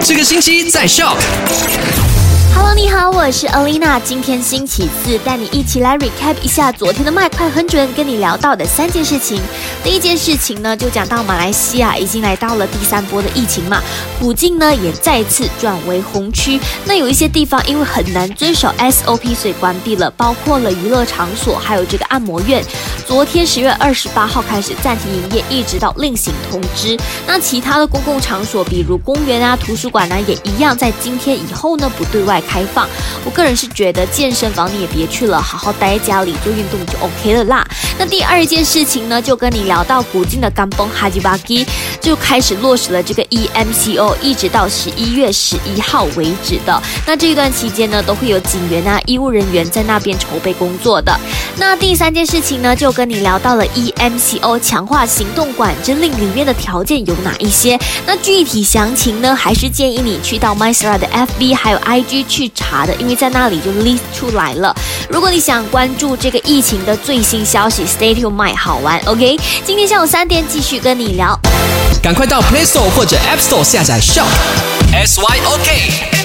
这个星期在笑。Hello，你好，我是 Alina。今天星期四，带你一起来 recap 一下昨天的麦快很准跟你聊到的三件事情。第一件事情呢，就讲到马来西亚已经来到了第三波的疫情嘛，古晋呢也再次转为红区。那有一些地方因为很难遵守 SOP，所以关闭了，包括了娱乐场所，还有这个按摩院。昨天十月二十八号开始暂停营业，一直到另行通知。那其他的公共场所，比如公园啊、图书馆呢，也一样在今天以后呢不对外开放。我个人是觉得健身房你也别去了，好好待在家里做运动就 OK 了啦。那第二件事情呢，就跟你聊到古今的干崩哈吉巴基就开始落实了这个 EMCO，一直到十一月十一号为止的。那这段期间呢，都会有警员啊、医务人员在那边筹备工作的。那第三件事情呢，就跟你聊到了 EMCO 强化行动管制令里面的条件有哪一些？那具体详情呢，还是建议你去到 MySra 的 FB 还有 IG 去查的，因为在那里就 list 出来了。如果你想关注这个疫情的最新消息，Stay tuned，my 好玩，OK？今天下午三点继续跟你聊。赶快到 Play Store 或者 App Store 下载 Shop。S Y O K。